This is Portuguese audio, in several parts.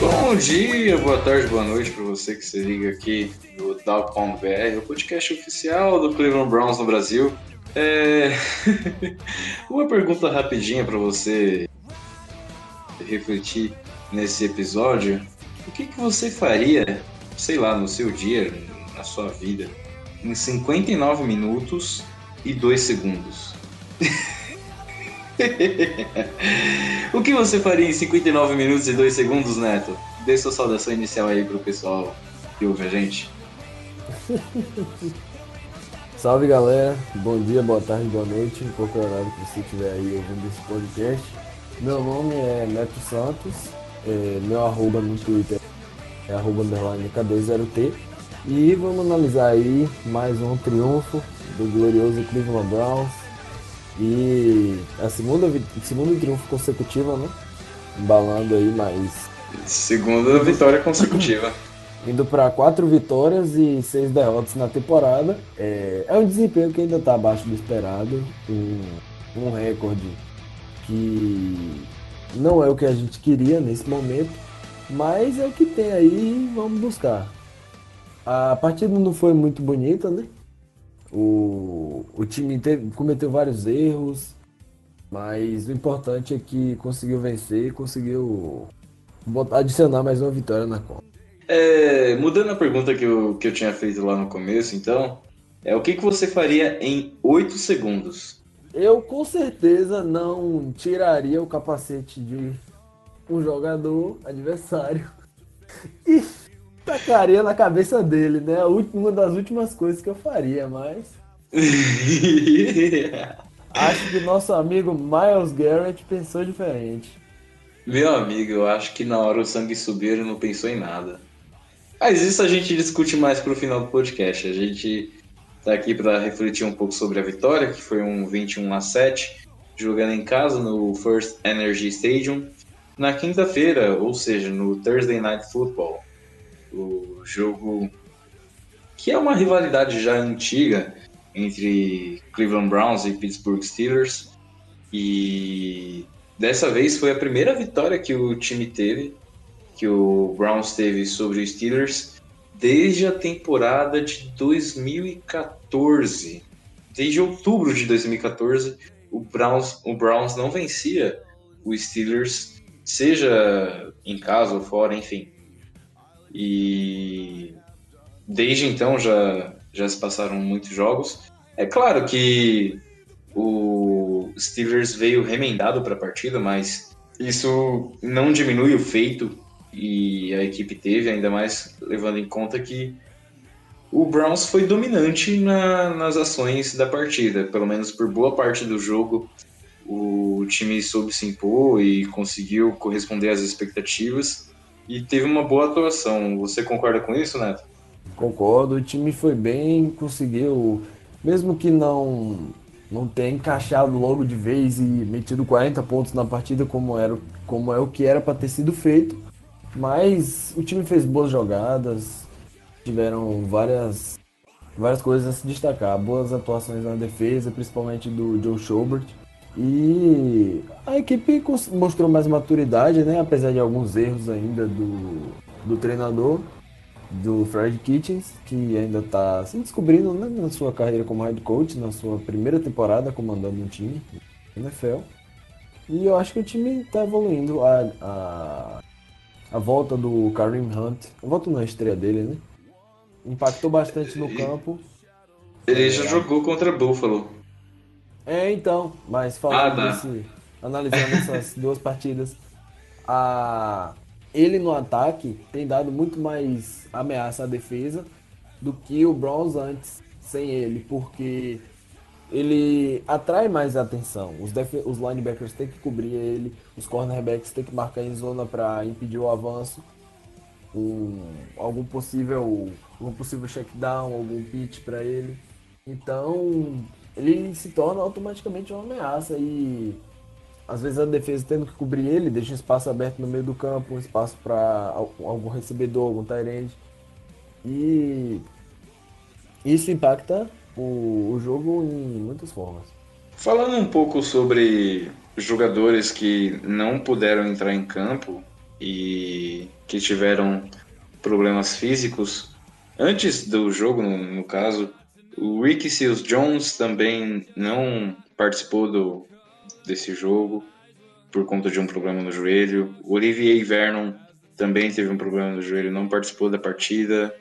Bom dia, boa tarde, boa noite para você que se liga aqui no Dow.br, o podcast oficial do Cleveland Browns no Brasil. É... Uma pergunta rapidinha para você refletir nesse episódio. O que, que você faria, sei lá, no seu dia, na sua vida, em 59 minutos e 2 segundos? o que você faria em 59 minutos e 2 segundos, Neto? Dê sua saudação inicial aí pro pessoal que ouve a gente. Salve galera, bom dia, boa tarde, boa noite, em qualquer horário que você estiver aí ouvindo esse podcast. Meu nome é Neto Santos, é, meu arroba no Twitter é arroba underline K20T e vamos analisar aí mais um triunfo do glorioso Cleveland Browns e a segunda, segundo triunfo consecutivo, né? Embalando aí mais Segunda vitória consecutiva. indo para quatro vitórias e seis derrotas na temporada. É, é um desempenho que ainda está abaixo do esperado, um, um recorde que não é o que a gente queria nesse momento, mas é o que tem aí e vamos buscar. A partida não foi muito bonita, né? O, o time teve- cometeu vários erros, mas o importante é que conseguiu vencer e conseguiu botar, adicionar mais uma vitória na conta. É, mudando a pergunta que eu, que eu tinha feito lá no começo, então, é o que, que você faria em 8 segundos? Eu com certeza não tiraria o capacete de um jogador adversário e tacaria na cabeça dele, né? Uma das últimas coisas que eu faria, mas acho que nosso amigo Miles Garrett pensou diferente. Meu amigo, eu acho que na hora o sangue subiu ele não pensou em nada. Mas isso a gente discute mais pro final do podcast. A gente tá aqui para refletir um pouco sobre a vitória, que foi um 21 a 7, jogando em casa no First Energy Stadium na quinta-feira, ou seja, no Thursday Night Football. O jogo que é uma rivalidade já antiga entre Cleveland Browns e Pittsburgh Steelers. E dessa vez foi a primeira vitória que o time teve, que o Browns teve sobre os Steelers desde a temporada de 2014. Desde outubro de 2014, o Browns, o Browns não vencia os Steelers, seja em casa ou fora, enfim. E desde então já, já se passaram muitos jogos. É claro que o Steelers veio remendado para a partida, mas isso não diminui o feito e a equipe teve, ainda mais levando em conta que o Browns foi dominante na- nas ações da partida, pelo menos por boa parte do jogo. O time soube se impor e conseguiu corresponder às expectativas e teve uma boa atuação. Você concorda com isso, Neto? Concordo, o time foi bem, conseguiu, mesmo que não não tenha encaixado logo de vez e metido 40 pontos na partida como era, como é o que era para ter sido feito, mas o time fez boas jogadas, tiveram várias várias coisas a se destacar, boas atuações na defesa, principalmente do Joe Schobert, E a equipe mostrou mais maturidade, né? Apesar de alguns erros ainda do, do treinador, do Fred Kitchens, que ainda está se descobrindo né, na sua carreira como head coach, na sua primeira temporada comandando um time NFL. E eu acho que o time está evoluindo. A, a, a volta do Kareem Hunt, a volta na estreia dele, né? Impactou bastante no campo. Ele já jogou contra Buffalo. É, então, mas falando Ah, tá. desse, analisando essas duas partidas, a, ele no ataque tem dado muito mais ameaça à defesa do que o Browns antes, sem ele, porque ele atrai mais atenção. Os, defe- os linebackers têm que cobrir ele, os cornerbacks têm que marcar em zona para impedir o avanço. Um, algum possível algum possível checkdown, algum pitch para ele. Então, ele se torna automaticamente uma ameaça e às vezes a defesa tendo que cobrir ele, deixa um espaço aberto no meio do campo, um espaço para algum recebedor, algum tight E isso impacta o, o jogo em muitas formas. Falando um pouco sobre jogadores que não puderam entrar em campo e que tiveram problemas físicos antes do jogo, no, no caso, o Ricky Seals Jones também não participou do, desse jogo por conta de um problema no joelho. O Olivier Vernon também teve um problema no joelho, não participou da partida.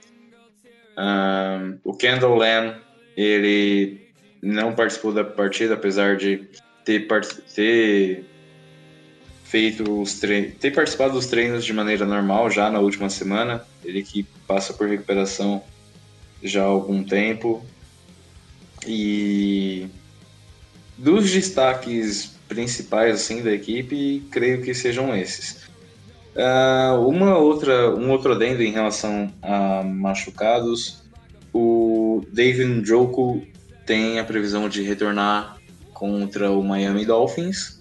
Ahn, o Kendall Lamb, ele não participou da partida, apesar de ter, ter feito os ter participado dos treinos de maneira normal já na última semana. Ele que passa por recuperação já há algum tempo. E dos destaques principais assim da equipe, creio que sejam esses. Ah, uma outra, um outro adendo em relação a machucados, o David Njoku tem a previsão de retornar contra o Miami Dolphins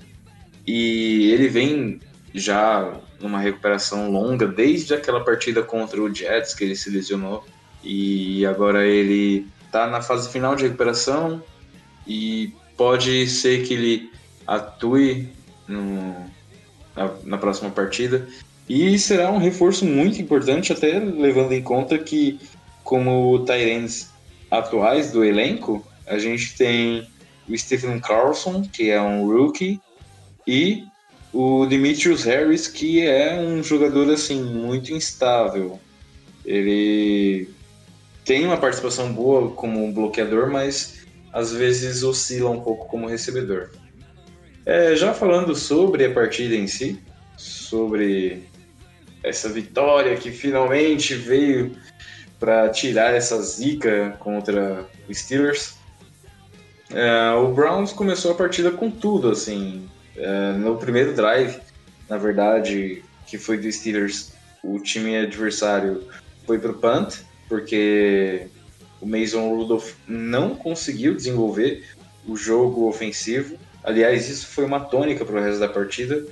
e ele vem já numa recuperação longa desde aquela partida contra o Jets que ele se lesionou e agora ele está na fase final de recuperação e pode ser que ele atue no, na, na próxima partida. E será um reforço muito importante até levando em conta que como Tyrants atuais do elenco a gente tem o Stephen Carlson que é um rookie e o Demetrius Harris que é um jogador assim muito instável. Ele tem uma participação boa como bloqueador, mas às vezes oscila um pouco como recebedor. É, já falando sobre a partida em si, sobre essa vitória que finalmente veio para tirar essa zica contra os Steelers, é, o Browns começou a partida com tudo, assim, é, no primeiro drive, na verdade, que foi do Steelers, o time adversário foi pro punt, porque o Mason Rudolph não conseguiu desenvolver o jogo ofensivo. Aliás, isso foi uma tônica para o resto da partida.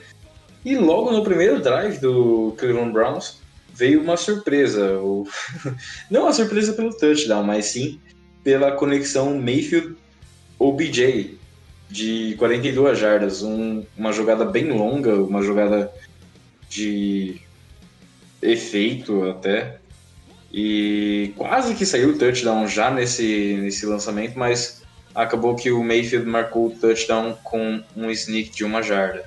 E logo no primeiro drive do Cleveland Browns veio uma surpresa. Não uma surpresa pelo touchdown, mas sim pela conexão Mayfield-OBJ de 42 jardas. Um- uma jogada bem longa, uma jogada de efeito até. E quase que saiu o touchdown já nesse, nesse lançamento, mas acabou que o Mayfield marcou o touchdown com um sneak de uma jarda.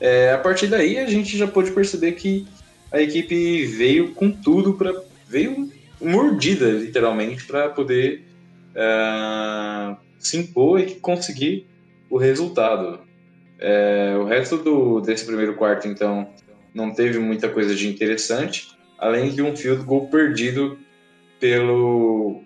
É, a partir daí a gente já pôde perceber que a equipe veio com tudo para veio mordida literalmente para poder ah, se impor e conseguir o resultado. É, o resto do, desse primeiro quarto então não teve muita coisa de interessante além de um field goal perdido pelo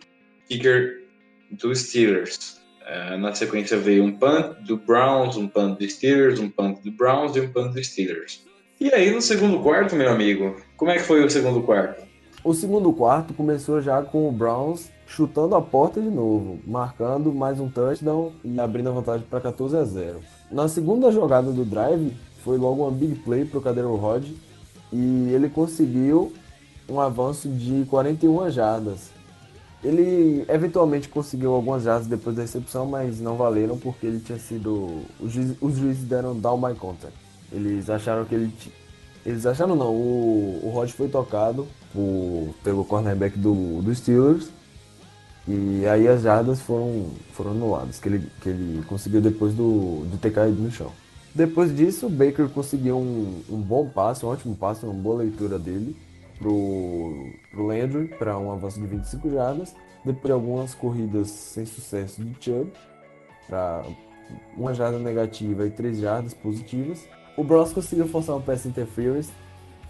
kicker dos Steelers. Eh, na sequência veio um punt do Browns, um punt dos Steelers, um punt do Browns e um punt dos Steelers. E aí no segundo quarto, meu amigo, como é que foi o segundo quarto? O segundo quarto começou já com o Browns chutando a porta de novo, marcando mais um touchdown e abrindo a vantagem para 14 a 0. Na segunda jogada do drive, foi logo uma big play para o Cadeiro Rod e ele conseguiu um avanço de 41 jardas. Ele eventualmente conseguiu algumas jardas depois da recepção, mas não valeram porque ele tinha sido. Os juízes, os juízes deram down my contact. Eles acharam que ele. Eles acharam não, o, o Rod foi tocado por, pelo cornerback do, do Steelers. E aí as jardas foram, foram anuladas, que ele, que ele conseguiu depois do, de ter caído no chão. Depois disso, o Baker conseguiu um, um bom passe, um ótimo passe, uma boa leitura dele pro, pro Landry para um avanço de 25 jardas. Depois de algumas corridas sem sucesso de Chubb, para uma jarda negativa e três jardas positivas. O Browns conseguiu forçar um pass interference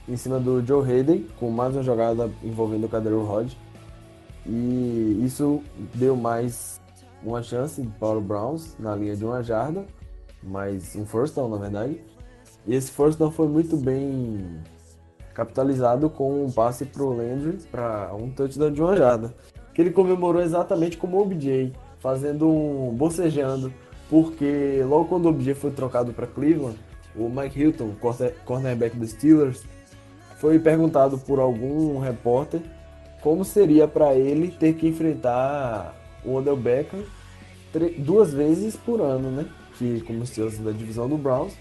em cima do Joe Hayden, com mais uma jogada envolvendo o Cadero Rod. E isso deu mais uma chance para o Browns na linha de uma jarda, mais um first down na verdade. E esse first down foi muito bem capitalizado com um passe pro Landry para um touchdown de uma que ele comemorou exatamente como o OBJ, fazendo um bocejando, porque logo quando o OBJ foi trocado para Cleveland, o Mike Hilton, cornerback dos Steelers, foi perguntado por algum repórter como seria para ele ter que enfrentar o Odell Beckham duas vezes por ano, né? Que como os Steelers da divisão do Browns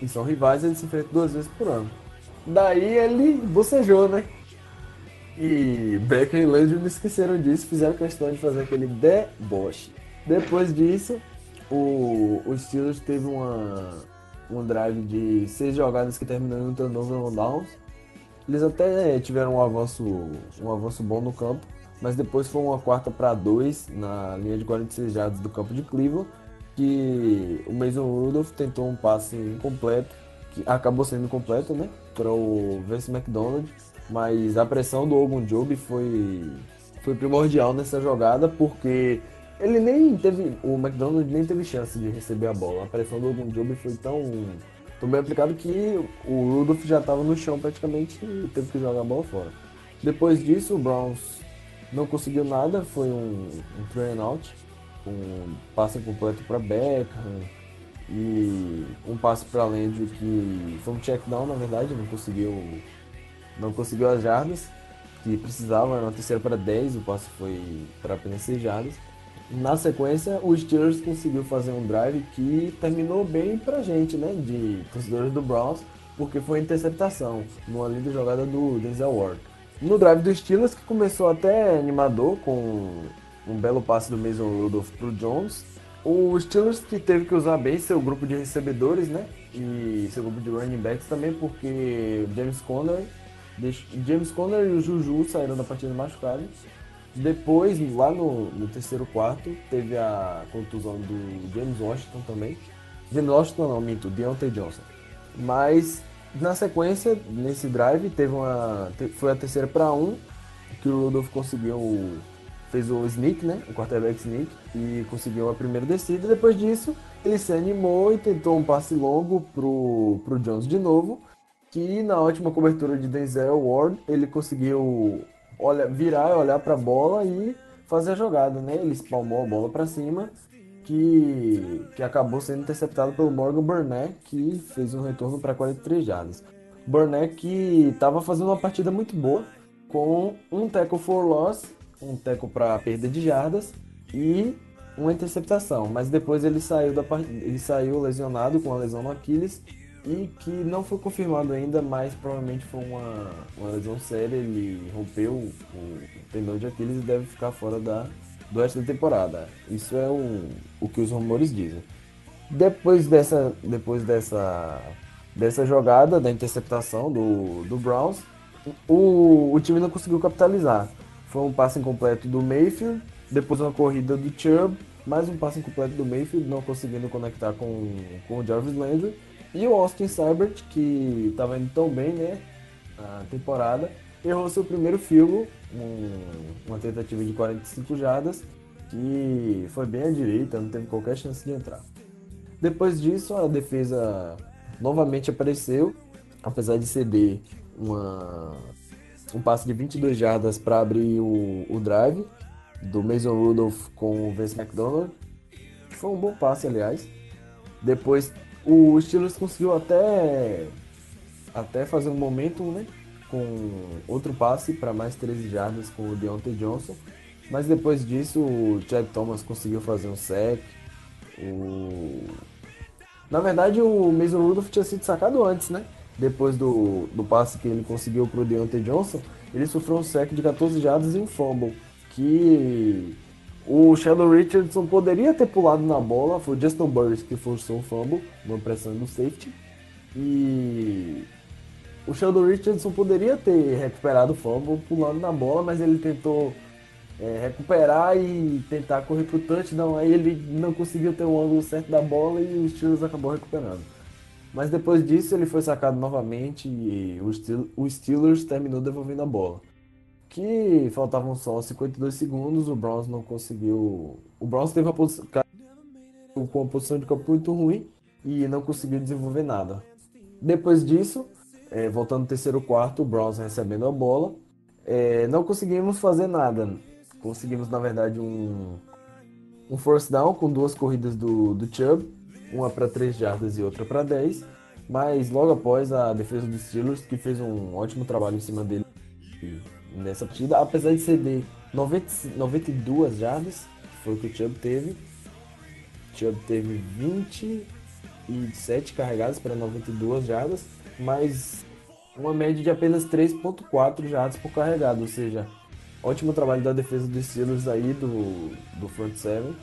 e são rivais, eles se enfrentam duas vezes por ano. Daí ele bocejou, né? E Becker e Landry não esqueceram disso, fizeram questão de fazer aquele deboche. Depois disso, o, o Steelers teve uma, um drive de seis jogadas que terminou em um turnover on downs. Eles até tiveram um avanço, um avanço bom no campo, mas depois foi uma quarta para dois na linha de 46 jardas do campo de Cleveland, que o Mason Rudolph tentou um passe incompleto, que acabou sendo completo, né? para o Vince McDonald, mas a pressão do Ogun Job foi, foi primordial nessa jogada, porque ele nem teve. O McDonald nem teve chance de receber a bola. A pressão do Ogun Job foi tão, tão bem aplicada que o Rudolph já estava no chão praticamente e teve que jogar a bola fora. Depois disso, o Browns não conseguiu nada, foi um, um and out, um passe completo para Beckham e um passe para Landry que foi um check down, na verdade, não conseguiu não conseguiu as jardas que precisava, uma terceira para 10, o passe foi para apenas 6 jardas. Na sequência, o Steelers conseguiu fazer um drive que terminou bem pra gente, né, de torcedores do Browns, porque foi interceptação, numa linda jogada do Denzel Ward. No drive do Steelers, que começou até animador, com um belo passe do Mason Rudolph pro Jones, o Steelers que teve que usar bem seu grupo de recebedores, né? E seu grupo de running backs também, porque James Conner, James Conner e o Juju saíram da partida machucados. Depois, lá no, no, terceiro quarto, teve a contusão do James Washington também. James Washington não, minto, Deontay Johnson. Mas na sequência, nesse drive, teve uma. Foi a terceira para um, que o Rudolph conseguiu fez o sneak, né? O quarterback sneak e conseguiu a primeira descida. Depois disso, ele se animou e tentou um passe longo pro, pro Jones de novo, que na ótima cobertura de Denzel Ward, ele conseguiu olha, virar e olhar para a bola e fazer a jogada, né? Ele espalmou a bola para cima, que, que acabou sendo interceptado pelo Morgan Burnett, que fez um retorno para 43 jardas. Burnett que estava fazendo uma partida muito boa, com um tackle for loss um teco para perda de jardas e uma interceptação, mas depois ele saiu da ele saiu lesionado com uma lesão no Aquiles e que não foi confirmado ainda, mas provavelmente foi uma, uma lesão séria, ele rompeu o, o tendão de Aquiles e deve ficar fora da do resto da temporada. Isso é o, o que os rumores dizem. Depois dessa depois dessa dessa jogada da interceptação do, do Browns, o, o time não conseguiu capitalizar. Foi um passe incompleto do Mayfield, depois uma corrida do Chubb, mais um passe incompleto do Mayfield, não conseguindo conectar com, com o Jarvis Landry. E o Austin Seibert, que estava indo tão bem, né, na temporada, errou seu primeiro field um, uma tentativa de 45 jardas, que foi bem à direita, não teve qualquer chance de entrar. Depois disso, a defesa novamente apareceu, apesar de ceder uma um passe de 22 jardas para abrir o, o drive do Mason Rudolph com o Vince McDonald. Foi um bom passe, aliás. Depois o Steelers conseguiu até até fazer um momento, né, com outro passe para mais 13 jardas com o Deontay Johnson. Mas depois disso, o Chad Thomas conseguiu fazer um sec. O... Na verdade, o Mason Rudolph tinha sido sacado antes, né? Depois do, do passe que ele conseguiu pro Deontay Johnson, ele sofreu um sec de 14 jardas e um fumble. Que o Sheldon Richardson poderia ter pulado na bola, foi o Justin Burris que forçou um fumble, uma pressão do safety. E o Sheldon Richardson poderia ter recuperado o fumble pulando na bola, mas ele tentou é, recuperar e tentar correr pro touchdown. Aí ele não conseguiu ter o ângulo certo da bola e o Steelers acabou recuperando. Mas depois disso ele foi sacado novamente e o Steelers terminou devolvendo a bola. Que faltavam só 52 segundos, o Browns não conseguiu. O Browns teve uma posição, com uma posição de campo muito ruim e não conseguiu desenvolver nada. Depois disso, é, voltando no terceiro quarto, o Browns recebendo a bola, é, não conseguimos fazer nada. Conseguimos, na verdade, um, um force down com duas corridas do, do Chubb, uma para 3 jardas e outra para 10. Mas logo após a defesa dos Steelers, que fez um ótimo trabalho em cima dele nessa partida, apesar de ceder 90, 92 jardas, que foi o que o Chubb teve. Chubb teve 27 carregadas para 92 jardas, mas uma média de apenas 3.4 jardas por carregado, ou seja, Ótimo trabalho da defesa dos Steelers aí, do, do front seven.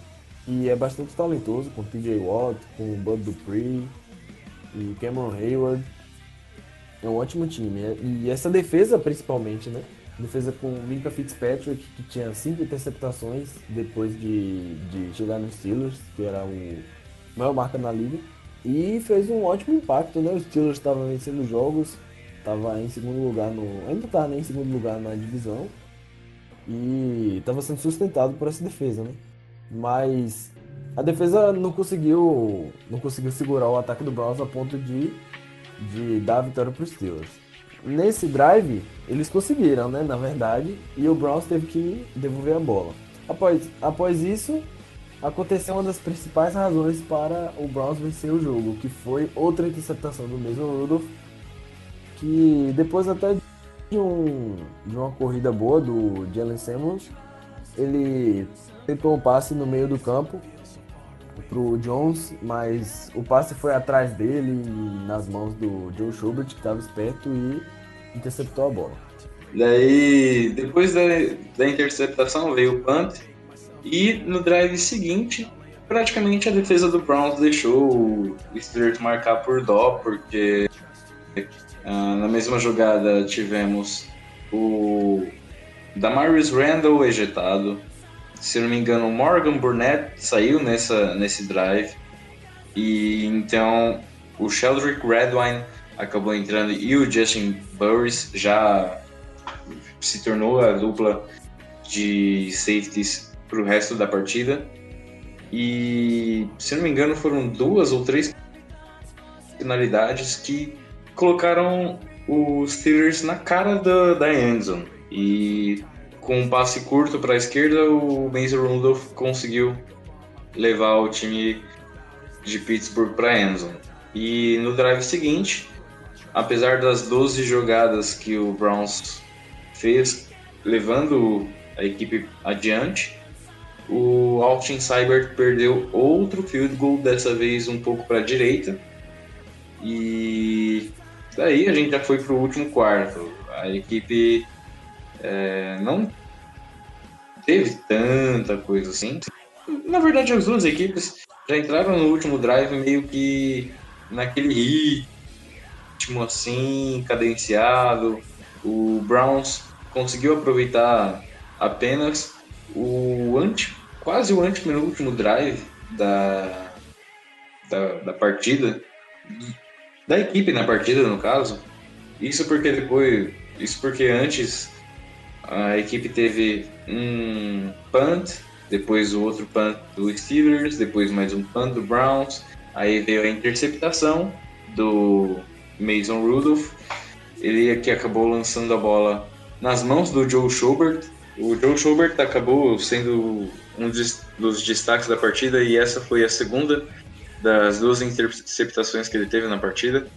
E é bastante talentoso, com TJ Watt, com Bud Dupree e Cameron Hayward. É um ótimo time. Né? E essa defesa, principalmente, né? Defesa com Minka Fitzpatrick, que tinha cinco interceptações depois de, de chegar nos Steelers, que era o maior marca na liga. E fez um ótimo impacto, né? Os Steelers estavam vencendo jogos, estava em segundo lugar no. Ainda estava né, em segundo lugar na divisão e estava sendo sustentado por essa defesa, né? Mas a defesa não conseguiu, não conseguiu segurar o ataque do Browns a ponto de, de dar a vitória para os Steelers. Nesse drive, eles conseguiram, né? Na verdade, e o Browns teve que devolver a bola. Após, após isso, aconteceu uma das principais razões para o Browns vencer o jogo, que foi outra interceptação do mesmo Rudolph, que depois até de, um, de uma corrida boa do Jalen Samuels, ele tentou um passe no meio do campo pro Jones, mas o passe foi atrás dele nas mãos do Joe Schubert, que estava esperto e interceptou a bola. Daí, depois da, da interceptação veio o punt e no drive seguinte, praticamente a defesa do Browns deixou o Steelers marcar por dó, porque Uh, na mesma jogada tivemos o Damarius Randall ejetado. Se não me engano, o Morgan Burnett saiu nessa, nesse drive. E então o Sheldrick Redwine acabou entrando e o Justin Burris já se tornou a dupla de safeties para o resto da partida. E se não me engano, foram duas ou três finalidades que colocaram os Steelers na cara da, da endzone. E com um passe curto para a esquerda, o Mason Rudolph conseguiu levar o time de Pittsburgh para a endzone. E no drive seguinte, apesar das 12 jogadas que o Browns fez, levando a equipe adiante, o Austin Seibert perdeu outro field goal, dessa vez um pouco para a direita. E Daí a gente já foi para o último quarto. A equipe é, não teve tanta coisa assim. Na verdade, as duas equipes já entraram no último drive meio que naquele ritmo assim, cadenciado. O Browns conseguiu aproveitar apenas o anti, quase o antepenúltimo drive da, da, da partida da equipe na partida, no caso. Isso porque depois, isso porque antes a equipe teve um punt, depois o outro punt do Steelers, depois mais um punt do Browns, aí veio a interceptação do Mason Rudolph, ele que acabou lançando a bola nas mãos do Joe Schobert. O Joe Schobert acabou sendo um dos destaques da partida e essa foi a segunda das duas interceptações que ele teve na partida.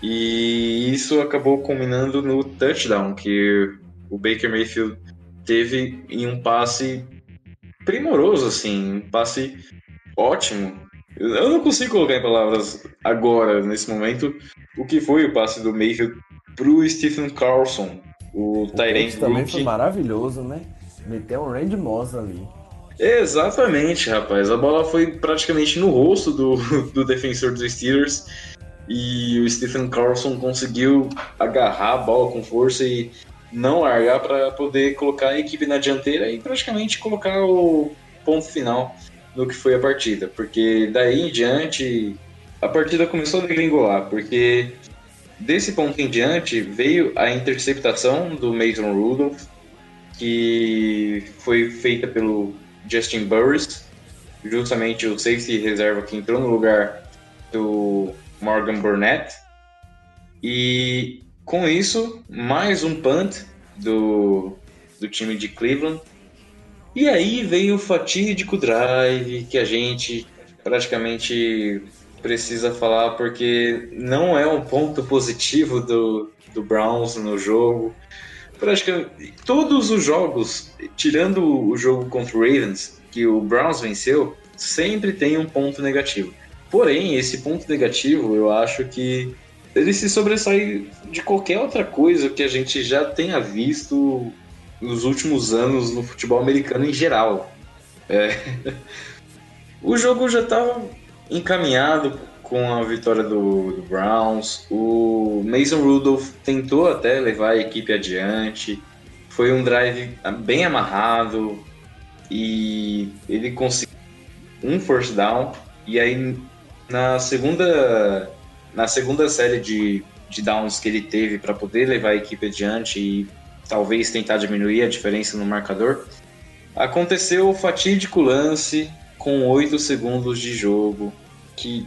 E isso acabou culminando no touchdown que o Baker Mayfield teve em um passe primoroso, assim, um passe ótimo. Eu não consigo colocar em palavras agora, nesse momento, o que foi o passe do Mayfield pro Stephen Carlson, o, O Tyrant também foi maravilhoso, né? Meteu um Randy Moss ali. Exatamente, rapaz. A bola foi praticamente no rosto do, do defensor dos Steelers e o Stephen Carlson conseguiu agarrar a bola com força e não largar para poder colocar a equipe na dianteira e praticamente colocar o ponto final no que foi a partida. Porque daí em diante a partida começou a degringolar, porque desse ponto em diante veio a interceptação do Mason Rudolph, que foi feita pelo Justin Burris, justamente o safety reserva que entrou no lugar do Morgan Burnett. E com isso, mais um punt do, do time de Cleveland. E aí veio o fatídico drive que a gente praticamente precisa falar porque não é um ponto positivo do, do Browns no jogo. Praticamente todos os jogos, tirando o jogo contra o Ravens, que o Browns venceu, sempre tem um ponto negativo. Porém, esse ponto negativo, eu acho que ele se sobressai de qualquer outra coisa que a gente já tenha visto nos últimos anos no futebol americano em geral. É. O jogo já estava encaminhado com a vitória do, do, Browns. O Mason Rudolph tentou até levar a equipe adiante. Foi um drive bem amarrado e ele conseguiu um first down. E aí na segunda na segunda série de, de downs que ele teve para poder levar a equipe adiante e talvez tentar diminuir a diferença no marcador, aconteceu o fatídico lance com 8 segundos de jogo, que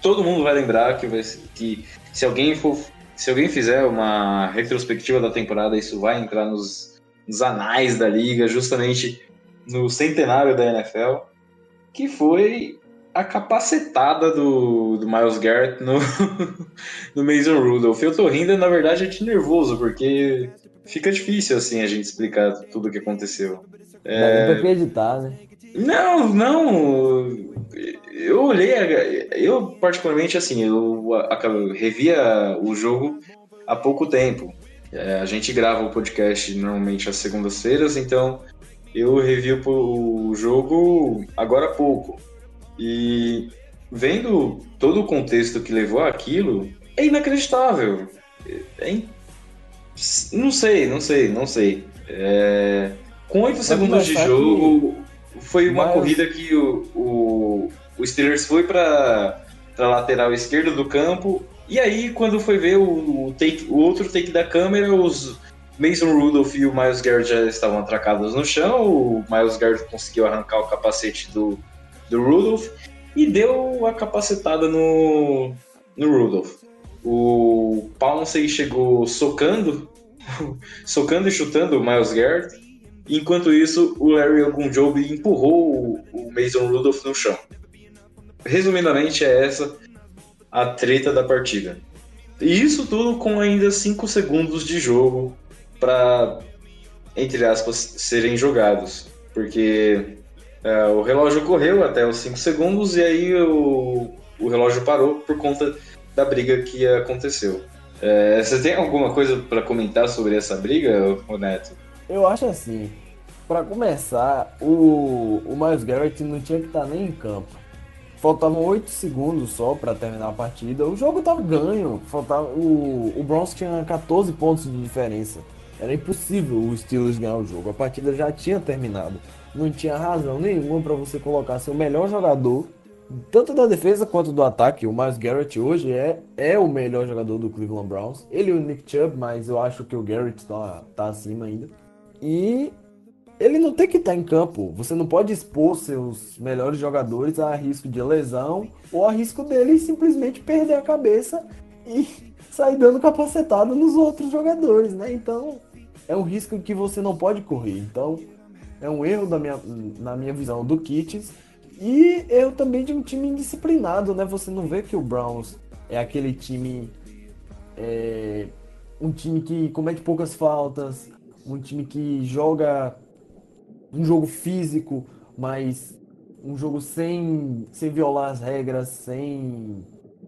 todo mundo vai lembrar que, vai, que se alguém for se alguém fizer uma retrospectiva da temporada, isso vai entrar nos, nos anais da liga, justamente no centenário da NFL, que foi a capacetada do, do Miles Garrett no, no Mason Rudolph. Eu tô rindo, na verdade, é de nervoso, porque fica difícil assim a gente explicar tudo o que aconteceu. É... Dá pra acreditar, né? Não, não. Eu olhei, eu particularmente assim, eu revia o jogo há pouco tempo. É, a gente grava o podcast normalmente às segundas-feiras, então eu revi o jogo agora há pouco. E vendo todo o contexto que levou aquilo, é inacreditável. É in... Não sei, não sei, não sei. É... Com oito segundos de jogo, que... foi uma Mas... corrida que o, o, o Steelers foi para a lateral esquerda do campo. E aí, quando foi ver o, o, take, o outro take da câmera, os Mason Rudolph e o Miles Garrett já estavam atracados no chão. O Miles Garrett conseguiu arrancar o capacete do, do Rudolph e deu a capacitada no, no Rudolph. O Pouncey chegou socando, socando e chutando o Miles Garrett. Enquanto isso, o Larry Ogunjobi empurrou o Mason Rudolph no chão. Resumidamente, é essa a treta da partida. E isso tudo com ainda 5 segundos de jogo para, entre aspas, serem jogados. Porque é, o relógio correu até os 5 segundos e aí o, o relógio parou por conta da briga que aconteceu. É, você tem alguma coisa para comentar sobre essa briga, Neto? Eu acho assim, para começar, o, o Miles Garrett não tinha que estar tá nem em campo. Faltavam 8 segundos só para terminar a partida. O jogo tava ganho. Faltava, o, o Browns tinha 14 pontos de diferença. Era impossível o Steelers ganhar o jogo. A partida já tinha terminado não tinha razão nenhuma para você colocar seu melhor jogador, tanto da defesa quanto do ataque. O Miles Garrett hoje é, é o melhor jogador do Cleveland Browns. Ele e o Nick Chubb, mas eu acho que o Garrett tá, tá acima ainda. E ele não tem que estar tá em campo. Você não pode expor seus melhores jogadores a risco de lesão ou a risco dele simplesmente perder a cabeça e sair dando capacetada nos outros jogadores, né? Então é um risco que você não pode correr. Então é um erro da minha, na minha visão do Kitts. E erro também de um time indisciplinado, né? Você não vê que o Browns é aquele time. É, um time que comete poucas faltas, um time que joga um jogo físico, mas um jogo sem, sem violar as regras, sem,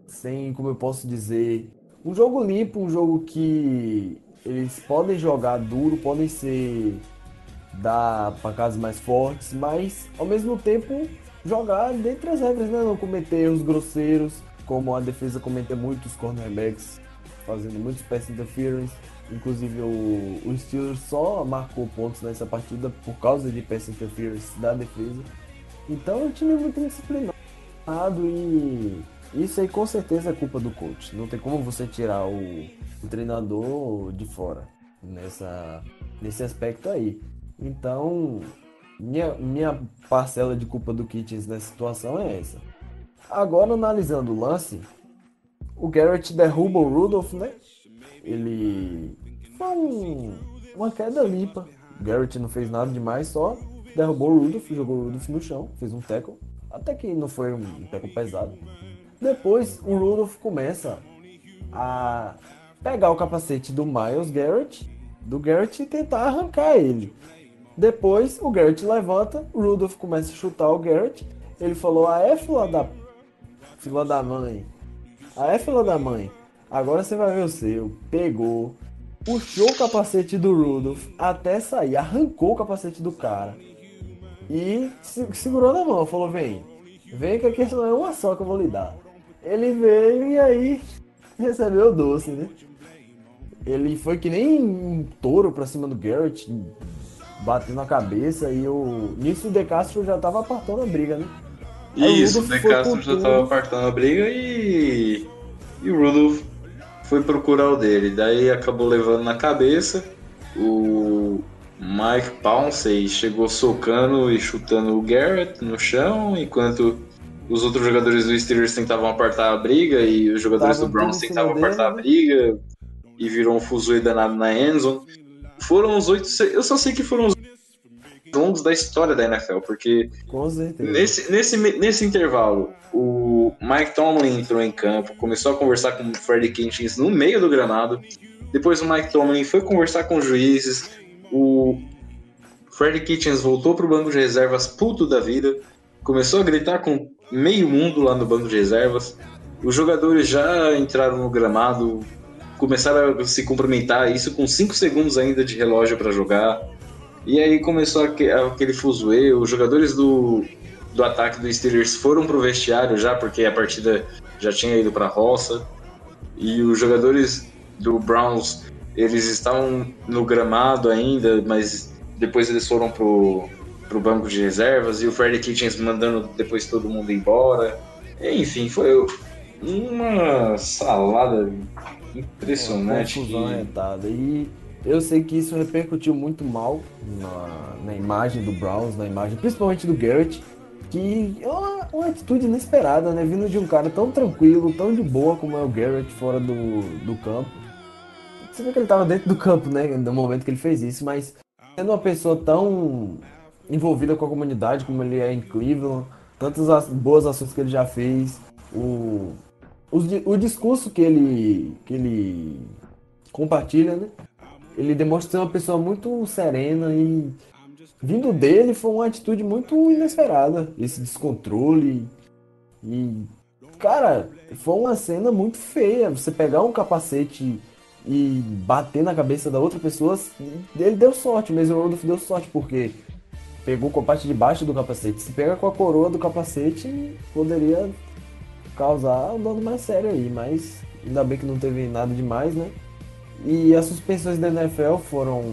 sem, como eu posso dizer, um jogo limpo, um jogo que eles podem jogar duro, podem ser dar pancadas mais fortes, mas ao mesmo tempo jogar dentro das regras, né? Não cometer erros grosseiros, como a defesa comete muitos cornerbacks fazendo muitos pass interference. Inclusive o, o Steelers só marcou pontos nessa partida por causa de pass interference da defesa. Então é um time muito disciplinado e isso aí com certeza é culpa do coach. Não tem como você tirar o, o treinador de fora nessa, nesse aspecto aí. Então, minha, minha parcela de culpa do Kitchens nessa situação é essa. Agora, analisando o lance, o Garrett derruba o Rudolph, né? Ele foi um, uma queda limpa. O Garrett não fez nada demais, só derrubou o Rudolph, jogou o Rudolph no chão, fez um tackle. Até que não foi um tackle pesado. Depois, o Rudolph começa a pegar o capacete do Miles Garrett, do Garrett e tentar arrancar ele. Depois, o Garrett levanta, Rudolph começa a chutar o Garrett. Ele falou: Ah, é fila da. Fila da mãe. Ah, é fila da mãe. Agora você vai ver o seu. Pegou, puxou o capacete do Rudolph até sair, arrancou o capacete do cara. E se, segurou na mão, falou: Vem, vem que aqui não é uma só que eu vou lhe dar. Ele veio e aí recebeu o doce, né? Ele foi que nem um touro pra cima do Garrett, batendo a cabeça e o. Nisso o De Castro já tava apartando a briga, né? Aí Isso, o De Castro já tudo. tava apartando a briga e. E o Rudolph foi procurar o dele. Daí acabou levando na cabeça. O Mike Pouncey chegou socando e chutando o Garrett no chão, enquanto os outros jogadores do Steelers tentavam apartar a briga e os jogadores Tava do Browns tentavam dele, apartar a né? briga e virou um fuzuê danado na endzone. Foram os oito. Eu só sei que foram os longos da história da NFL, porque. Nesse, nesse, nesse intervalo, o Mike Tomlin entrou em campo, começou a conversar com o Freddie Kitchens no meio do gramado. Depois o Mike Tomlin foi conversar com os juízes. O Freddie Kitchens voltou pro banco de reservas puto da vida. Começou a gritar com meio mundo lá no banco de reservas. Os jogadores já entraram no gramado, começaram a se cumprimentar, isso com 5 segundos ainda de relógio para jogar. E aí começou aque- aquele fuzuê, os jogadores do, do ataque do Steelers foram pro vestiário já, porque a partida já tinha ido pra roça. E os jogadores do Browns, eles estavam no gramado ainda, mas depois eles foram pro, pro banco de reservas. E o Freddie Kitchens mandando depois todo mundo embora. Enfim, foi uma salada impressionante. Uma confusão que-. E eu sei que isso repercutiu muito mal na, na imagem do Browns, na imagem principalmente do Garrett, que é uma, uma atitude inesperada, né? Vindo de um cara tão tranquilo, tão de boa como é o Garrett fora do, do campo. Você vê que ele tava dentro do campo, né? No momento que ele fez isso, mas sendo uma pessoa tão envolvida com a comunidade como ele é em Cleveland, tantas as- boas ações que ele já fez, o, di- o discurso que ele, que ele compartilha, né? Ele demonstra ser uma pessoa muito serena e vindo dele foi uma atitude muito inesperada, esse descontrole e cara, foi uma cena muito feia, você pegar um capacete e bater na cabeça da outra pessoa, ele deu sorte, mas o Rodolfo deu sorte porque pegou com a parte de baixo do capacete. Se pega com a coroa do capacete, poderia causar um dano mais sério aí, mas ainda bem que não teve nada demais, né? E as suspensões da NFL foram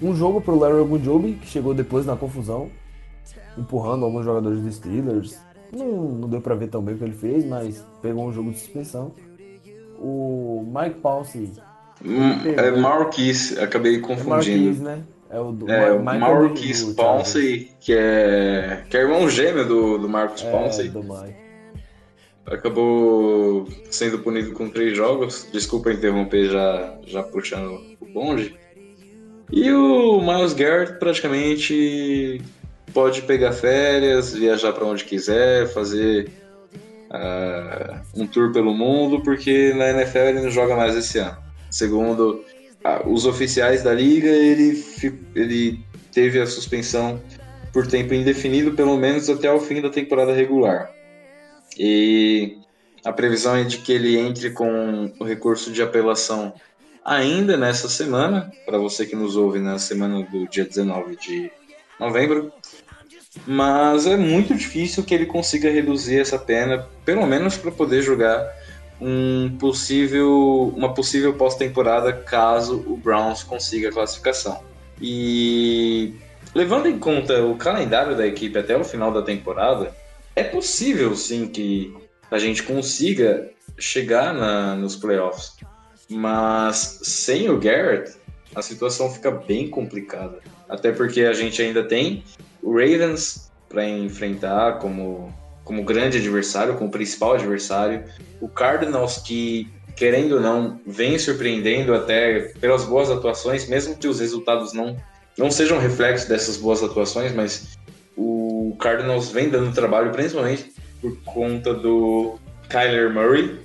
um jogo pro Larry Ogunjobi, que chegou depois na confusão, empurrando alguns jogadores dos Steelers. Não, não deu pra ver tão bem o que ele fez, mas pegou um jogo de suspensão. O Mike Pouncey, Hum, É Marquis, acabei é confundindo. Marquis, né? É o do É, o Ma- Marquis Pouncey, que é, que é irmão gêmeo do, do Marcus É, Pouncey, do Mike. Acabou sendo punido com três jogos. Desculpa interromper já, já puxando o bonde. E o Miles Garrett praticamente pode pegar férias, viajar para onde quiser, fazer ah, um tour pelo mundo, porque na NFL ele não joga mais esse ano. Segundo ah, os oficiais da liga, ele, ele teve a suspensão por tempo indefinido, pelo menos até o fim da temporada regular. E a previsão é de que ele entre com o recurso de apelação ainda nessa semana, para você que nos ouve na semana do dia 19 de novembro. Mas é muito difícil que ele consiga reduzir essa pena, pelo menos para poder jogar um possível, uma possível pós-temporada caso o Browns consiga a classificação. E levando em conta o calendário da equipe até o final da temporada, é possível sim que a gente consiga chegar na, nos playoffs. Mas sem o Garrett, a situação fica bem complicada. Até porque a gente ainda tem o Ravens para enfrentar como, como grande adversário, como principal adversário. O Cardinals, que querendo ou não, vem surpreendendo até pelas boas atuações, mesmo que os resultados não, não sejam reflexo dessas boas atuações, mas o Cardinals vem dando trabalho, principalmente por conta do Kyler Murray.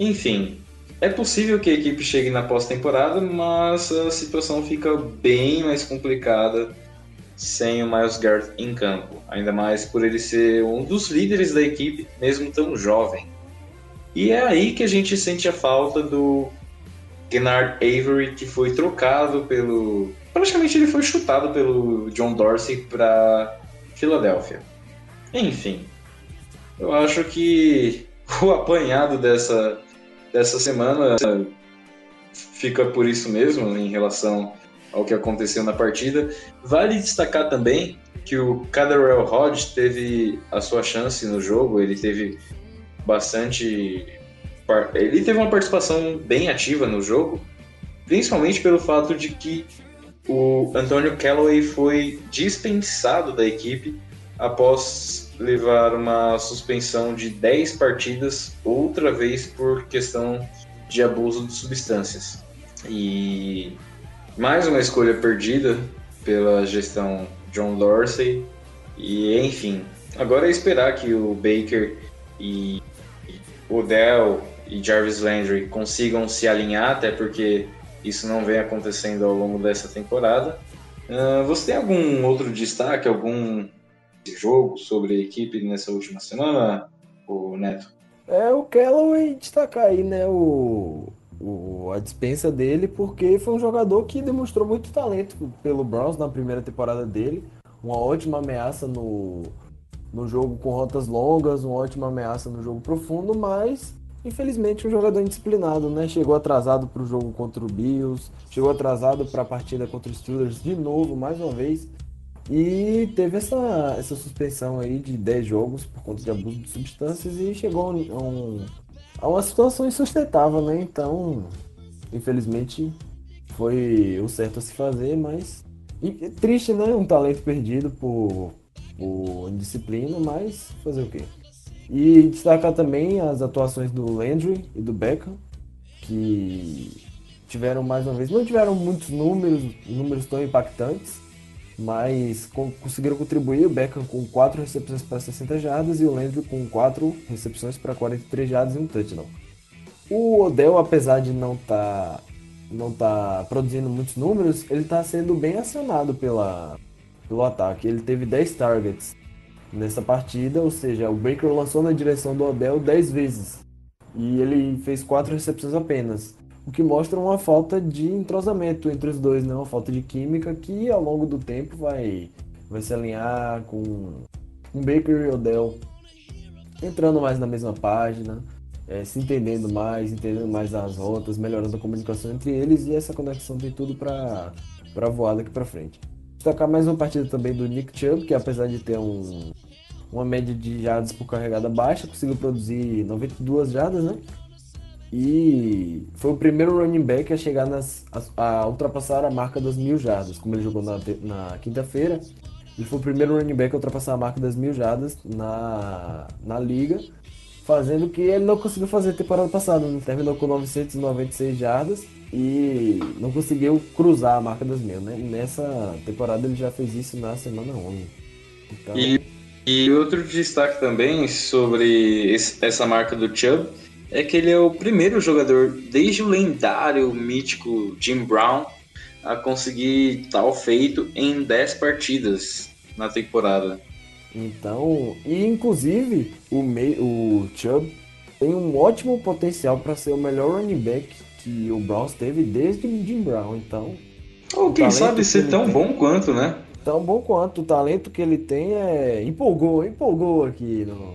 Enfim, é possível que a equipe chegue na pós-temporada, mas a situação fica bem mais complicada sem o Miles Garrett em campo. Ainda mais por ele ser um dos líderes da equipe, mesmo tão jovem. E é aí que a gente sente a falta do Kennard Avery, que foi trocado pelo. Praticamente ele foi chutado pelo John Dorsey para Filadélfia. Enfim, eu acho que o apanhado dessa, dessa semana fica por isso mesmo em relação ao que aconteceu na partida. Vale destacar também que o Cadarrell Hodge teve a sua chance no jogo, ele teve bastante. Ele teve uma participação bem ativa no jogo, principalmente pelo fato de que o Antonio Callaway foi dispensado da equipe após levar uma suspensão de 10 partidas, outra vez por questão de abuso de substâncias. E mais uma escolha perdida pela gestão John Dorsey. E enfim, agora é esperar que o Baker e Odell e Jarvis Landry consigam se alinhar, até porque isso não vem acontecendo ao longo dessa temporada. Uh, você tem algum outro destaque, algum jogo sobre a equipe nessa última semana, o Neto? É o Callaway destacar aí, né, o, o, a dispensa dele, porque foi um jogador que demonstrou muito talento pelo Browns na primeira temporada dele. Uma ótima ameaça no, no jogo com rotas longas, uma ótima ameaça no jogo profundo, mas infelizmente um jogador indisciplinado, né? Chegou atrasado para o jogo contra o Bills, chegou atrasado para a partida contra os Steelers de novo, mais uma vez. E teve essa, essa suspensão aí de 10 jogos por conta de abuso de substâncias e chegou a, um, a uma situação insustentável, né? Então, infelizmente, foi o certo a se fazer, mas. E, é triste, né? Um talento perdido por, por indisciplina, mas fazer o quê? E destacar também as atuações do Landry e do Beckham, que tiveram mais uma vez, não tiveram muitos números, números tão impactantes, mas conseguiram contribuir. O Beckham com 4 recepções para 60 jardas e o Landry com 4 recepções para 43 jardas e um touchdown. O Odell, apesar de não estar tá, não tá produzindo muitos números, ele está sendo bem acionado pela, pelo ataque. Ele teve 10 targets nessa partida, ou seja, o Baker lançou na direção do Odell 10 vezes e ele fez 4 recepções apenas o que mostra uma falta de entrosamento entre os dois, né? Uma falta de química que ao longo do tempo vai, vai se alinhar com um Baker e Odell entrando mais na mesma página, é, se entendendo mais, entendendo mais as rotas, melhorando a comunicação entre eles e essa conexão tem tudo para voar daqui para frente. Destacar mais uma partida também do Nick Chubb, que apesar de ter um, uma média de jardas por carregada baixa, conseguiu produzir 92 jardas, né? E foi o primeiro running back a chegar nas, a, a ultrapassar a marca das mil jardas, como ele jogou na, na quinta-feira. Ele foi o primeiro running back a ultrapassar a marca das mil jardas na, na liga, fazendo o que ele não conseguiu fazer temporada passada. Ele terminou com 996 jardas e não conseguiu cruzar a marca das mil. Né? Nessa temporada ele já fez isso na semana 11. Então... E, e outro destaque também sobre esse, essa marca do Chubb é que ele é o primeiro jogador desde o lendário mítico Jim Brown a conseguir tal feito em 10 partidas na temporada. Então, e inclusive o, mei, o Chubb tem um ótimo potencial para ser o melhor running back que o Browns teve desde o Jim Brown. Então, Ou quem sabe ser tão tem. bom quanto, né? Tão bom quanto o talento que ele tem é empolgou, empolgou aqui no, no.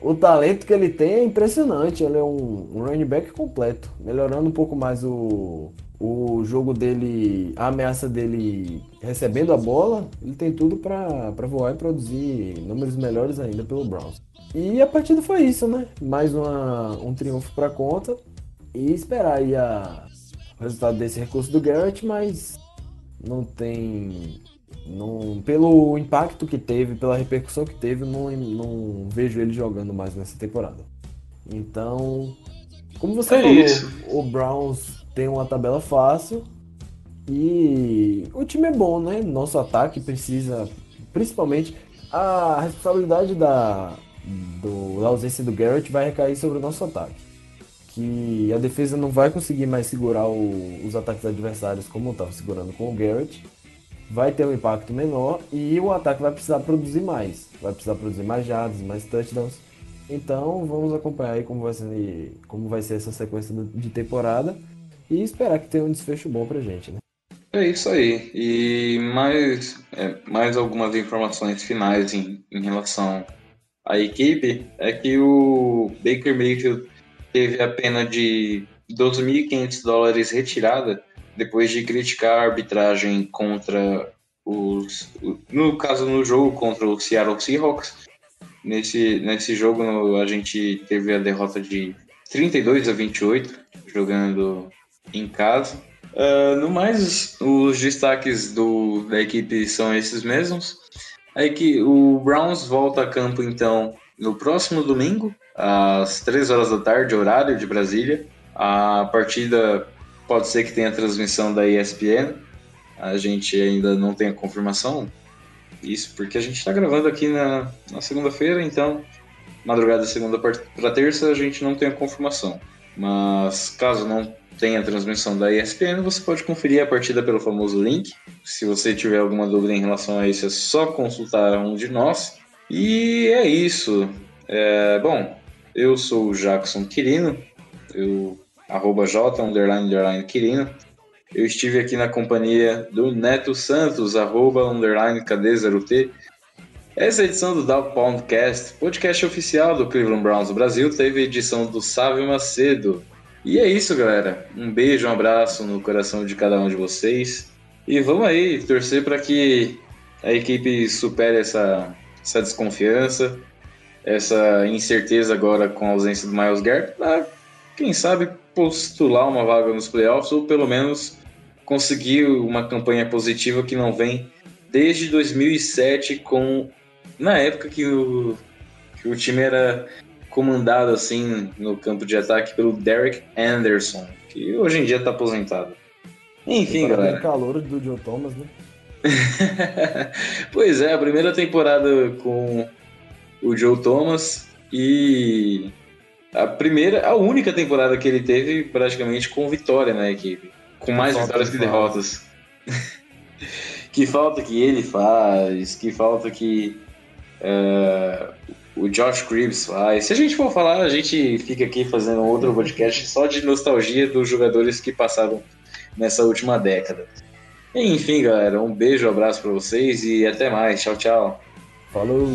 O talento que ele tem é impressionante. Ele é um, um running back completo, melhorando um pouco mais o, o jogo dele, a ameaça dele recebendo a bola. Ele tem tudo para voar e produzir números melhores ainda pelo Browns. E a partida foi isso, né? Mais uma, um triunfo para conta e esperar aí a, o resultado desse recurso do Garrett, mas não tem. Não, pelo impacto que teve, pela repercussão que teve, não, não vejo ele jogando mais nessa temporada. Então, como você É falou, isso. o Browns tem uma tabela fácil e o time é bom, né? Nosso ataque precisa, principalmente, a responsabilidade da, do, da ausência do Garrett vai recair sobre o nosso ataque que a defesa não vai conseguir mais segurar o- os ataques adversários como estava segurando com o Garrett. Vai ter um impacto menor e o ataque vai precisar produzir mais. Vai precisar produzir mais jardas, mais touchdowns. Então vamos acompanhar aí como vai ser, como vai ser essa sequência de temporada e esperar que tenha um desfecho bom pra gente, né? É isso aí. E mais, é, mais algumas informações finais em, em relação à equipe é que o Baker Mayfield teve a pena de 12.500 dólares retirada depois de criticar a arbitragem contra os. No caso, no jogo contra o Seattle Seahawks. Nesse, nesse jogo a gente teve a derrota de 32 a 28, jogando em casa. Ah, no mais, os destaques do, da equipe são esses mesmos. Aí que o Browns volta a campo então no próximo domingo, às 3 horas da tarde, horário de Brasília. A partida pode ser que tenha transmissão da ESPN. A gente ainda não tem a confirmação. Isso porque a gente está gravando aqui na, na segunda-feira, então madrugada segunda para terça a gente não tem a confirmação. Mas caso não tenha transmissão da ESPN, você pode conferir a partida pelo famoso link. Se você tiver alguma dúvida em relação a isso, é só consultar um de nós. E é isso. É, bom, eu sou o Jackson Quirino, eu, arroba J, underline, underline Quirino. Eu estive aqui na companhia do Neto Santos, arroba, underline, KD0T. Essa edição do Down Poundcast, podcast oficial do Cleveland Browns Brasil, teve edição do Sávio Macedo. E é isso, galera. Um beijo, um abraço no coração de cada um de vocês. E vamos aí torcer para que a equipe supere essa, essa desconfiança, essa incerteza agora com a ausência do Miles Garrett, para quem sabe postular uma vaga nos playoffs ou pelo menos conseguir uma campanha positiva que não vem desde 2007 com na época que o, que o time era comandado assim no campo de ataque pelo Derek Anderson, que hoje em dia está aposentado. Enfim, Para galera. o calor do Joe Thomas, né? pois é, a primeira temporada com o Joe Thomas e a primeira, a única temporada que ele teve praticamente com vitória na equipe, com mais vitórias que derrotas. que falta que ele faz, que falta que é, o Josh Cribbs faz. Se a gente for falar, a gente fica aqui fazendo outro podcast só de nostalgia dos jogadores que passaram nessa última década. Enfim, galera, um beijo, um abraço pra vocês e até mais. Tchau, tchau. Falou!